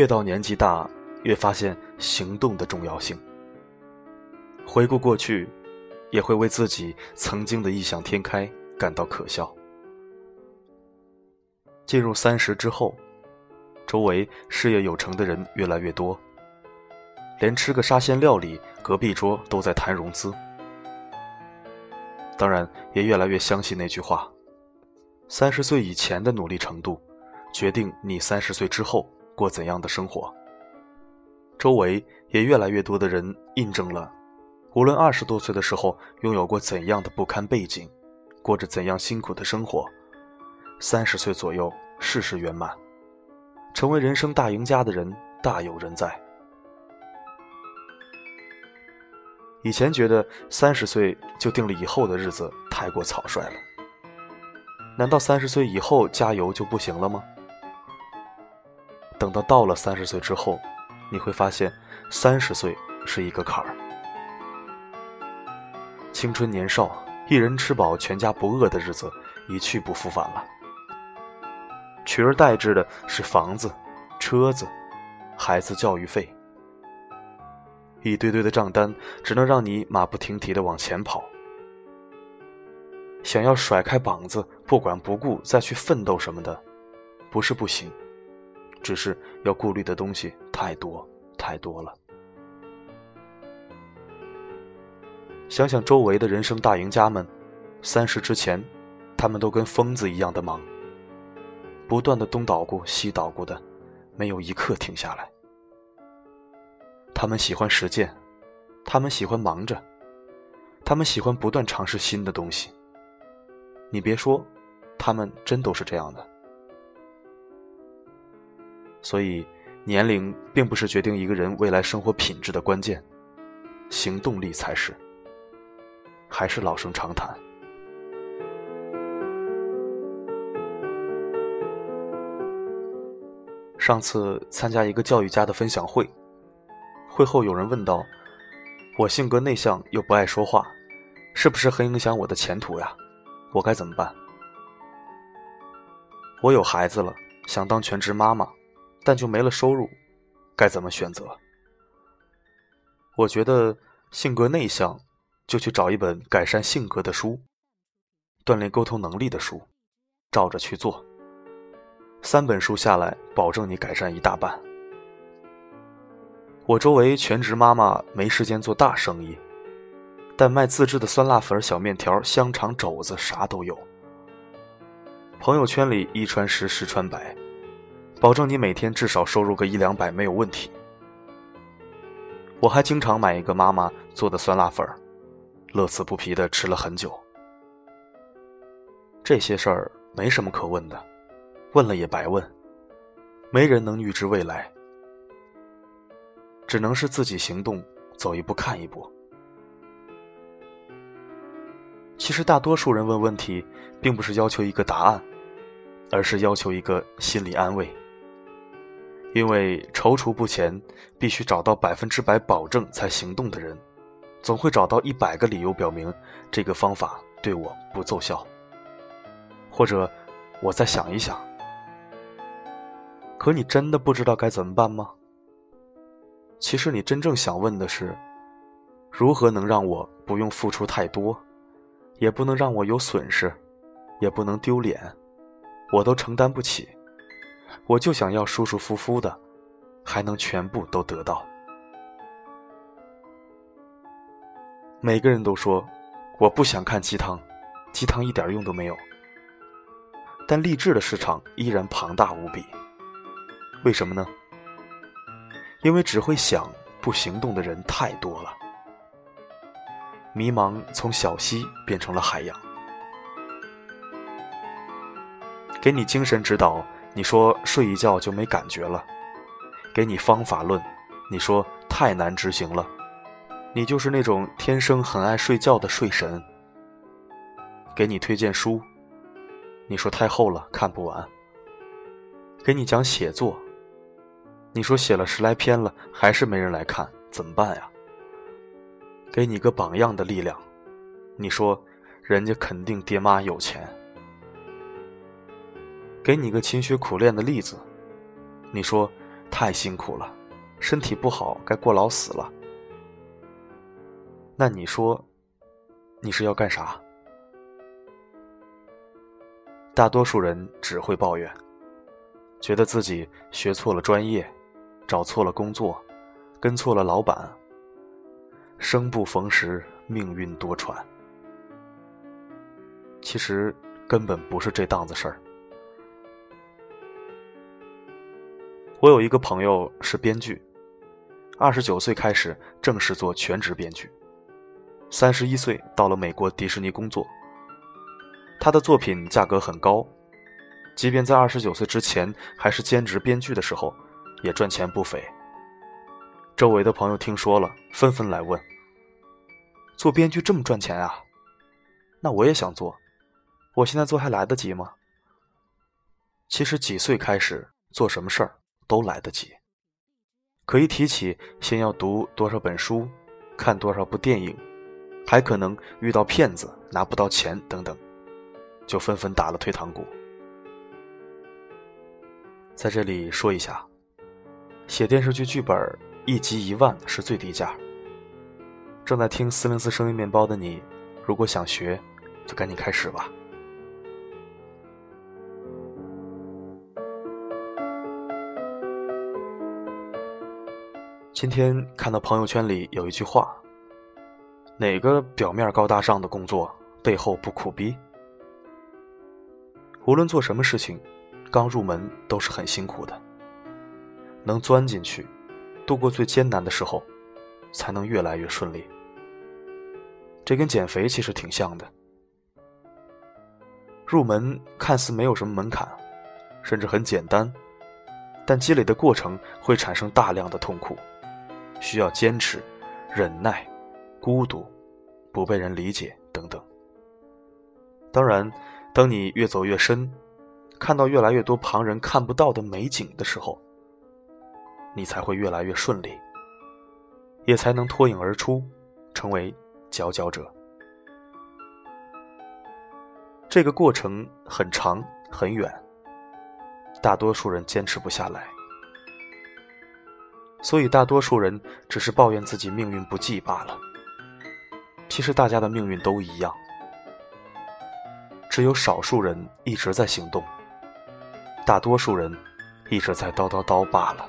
越到年纪大，越发现行动的重要性。回顾过去，也会为自己曾经的异想天开感到可笑。进入三十之后，周围事业有成的人越来越多，连吃个沙县料理，隔壁桌都在谈融资。当然，也越来越相信那句话：三十岁以前的努力程度，决定你三十岁之后。过怎样的生活？周围也越来越多的人印证了，无论二十多岁的时候拥有过怎样的不堪背景，过着怎样辛苦的生活，三十岁左右事事圆满，成为人生大赢家的人大有人在。以前觉得三十岁就定了以后的日子太过草率了，难道三十岁以后加油就不行了吗？等到到了三十岁之后，你会发现，三十岁是一个坎儿。青春年少，一人吃饱全家不饿的日子一去不复返了。取而代之的是房子、车子、孩子教育费，一堆堆的账单只能让你马不停蹄的往前跑。想要甩开膀子，不管不顾再去奋斗什么的，不是不行。只是要顾虑的东西太多太多了。想想周围的人生大赢家们，三十之前，他们都跟疯子一样的忙，不断的东捣鼓西捣鼓的，没有一刻停下来。他们喜欢实践，他们喜欢忙着，他们喜欢不断尝试新的东西。你别说，他们真都是这样的。所以，年龄并不是决定一个人未来生活品质的关键，行动力才是。还是老生常谈。上次参加一个教育家的分享会，会后有人问道：“我性格内向又不爱说话，是不是很影响我的前途呀？我该怎么办？”我有孩子了，想当全职妈妈。但就没了收入，该怎么选择？我觉得性格内向，就去找一本改善性格的书，锻炼沟通能力的书，照着去做。三本书下来，保证你改善一大半。我周围全职妈妈没时间做大生意，但卖自制的酸辣粉、小面条、香肠、肘子啥都有。朋友圈里一传十，十传百。保证你每天至少收入个一两百没有问题。我还经常买一个妈妈做的酸辣粉，乐此不疲的吃了很久。这些事儿没什么可问的，问了也白问，没人能预知未来，只能是自己行动，走一步看一步。其实大多数人问问题，并不是要求一个答案，而是要求一个心理安慰。因为踌躇不前，必须找到百分之百保证才行动的人，总会找到一百个理由表明这个方法对我不奏效。或者，我再想一想。可你真的不知道该怎么办吗？其实你真正想问的是，如何能让我不用付出太多，也不能让我有损失，也不能丢脸，我都承担不起。我就想要舒舒服服的，还能全部都得到。每个人都说，我不想看鸡汤，鸡汤一点用都没有。但励志的市场依然庞大无比。为什么呢？因为只会想不行动的人太多了。迷茫从小溪变成了海洋。给你精神指导。你说睡一觉就没感觉了；给你方法论，你说太难执行了。你就是那种天生很爱睡觉的睡神。给你推荐书，你说太厚了看不完。给你讲写作，你说写了十来篇了还是没人来看，怎么办呀？给你个榜样的力量，你说人家肯定爹妈有钱。给你个勤学苦练的例子，你说太辛苦了，身体不好该过劳死了。那你说，你是要干啥？大多数人只会抱怨，觉得自己学错了专业，找错了工作，跟错了老板。生不逢时，命运多舛。其实根本不是这档子事儿。我有一个朋友是编剧，二十九岁开始正式做全职编剧，三十一岁到了美国迪士尼工作。他的作品价格很高，即便在二十九岁之前还是兼职编剧的时候，也赚钱不菲。周围的朋友听说了，纷纷来问：“做编剧这么赚钱啊？那我也想做，我现在做还来得及吗？”其实几岁开始做什么事儿？都来得及，可以提起先要读多少本书，看多少部电影，还可能遇到骗子拿不到钱等等，就纷纷打了退堂鼓。在这里说一下，写电视剧剧本一集一万是最低价。正在听四零四声音面包的你，如果想学，就赶紧开始吧。今天看到朋友圈里有一句话：“哪个表面高大上的工作背后不苦逼？无论做什么事情，刚入门都是很辛苦的。能钻进去，度过最艰难的时候，才能越来越顺利。这跟减肥其实挺像的。入门看似没有什么门槛，甚至很简单，但积累的过程会产生大量的痛苦。”需要坚持、忍耐、孤独、不被人理解等等。当然，当你越走越深，看到越来越多旁人看不到的美景的时候，你才会越来越顺利，也才能脱颖而出，成为佼佼者。这个过程很长很远，大多数人坚持不下来。所以，大多数人只是抱怨自己命运不济罢了。其实，大家的命运都一样，只有少数人一直在行动，大多数人一直在叨叨叨罢了。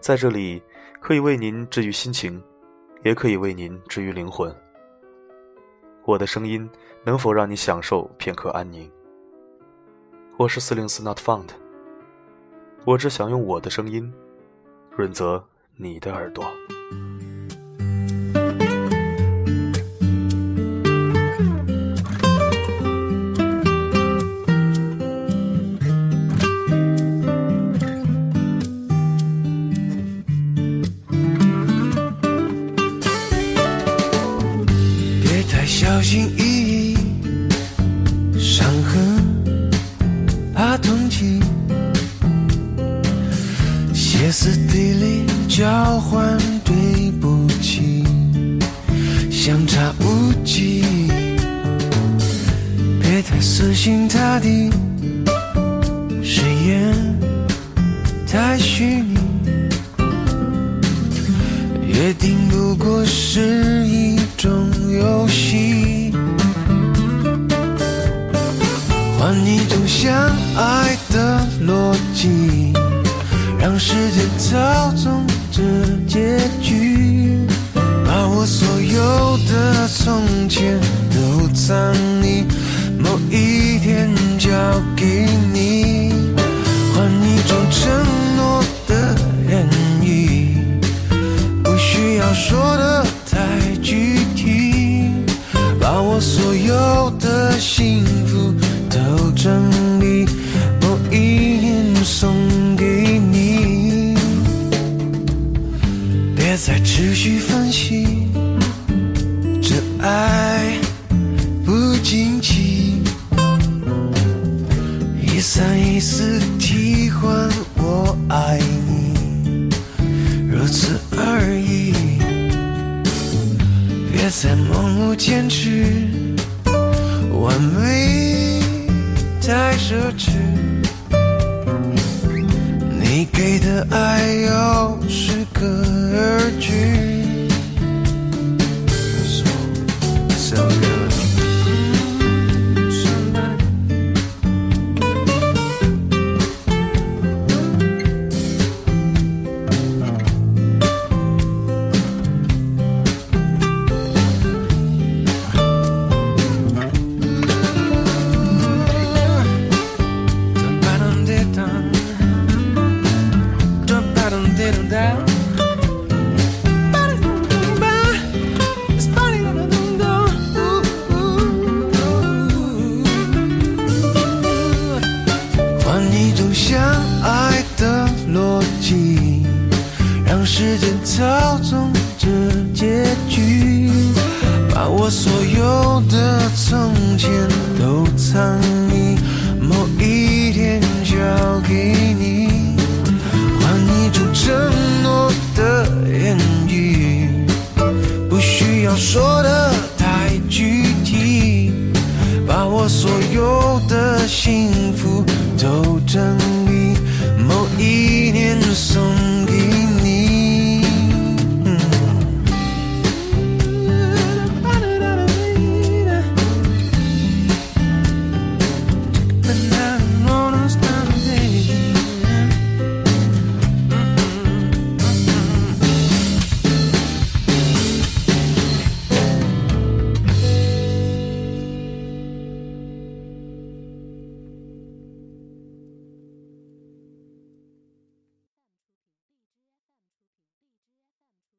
在这里，可以为您治愈心情，也可以为您治愈灵魂。我的声音能否让你享受片刻安宁？我是四零四 Not Found，我只想用我的声音润泽你的耳朵。歇斯底里交换对不起相差无几别太死心塌地誓言太虚拟。约定不过是一种游戏换一种相爱的逻辑。让时间操纵着结局，把我所有的从前都藏匿，某一天交给你，换一种承诺的言语，不需要说的在盲目坚持，完美太奢侈。你给的爱又适可而止。言语，不需要说的太具体，把我所有的幸福都整理，某一年送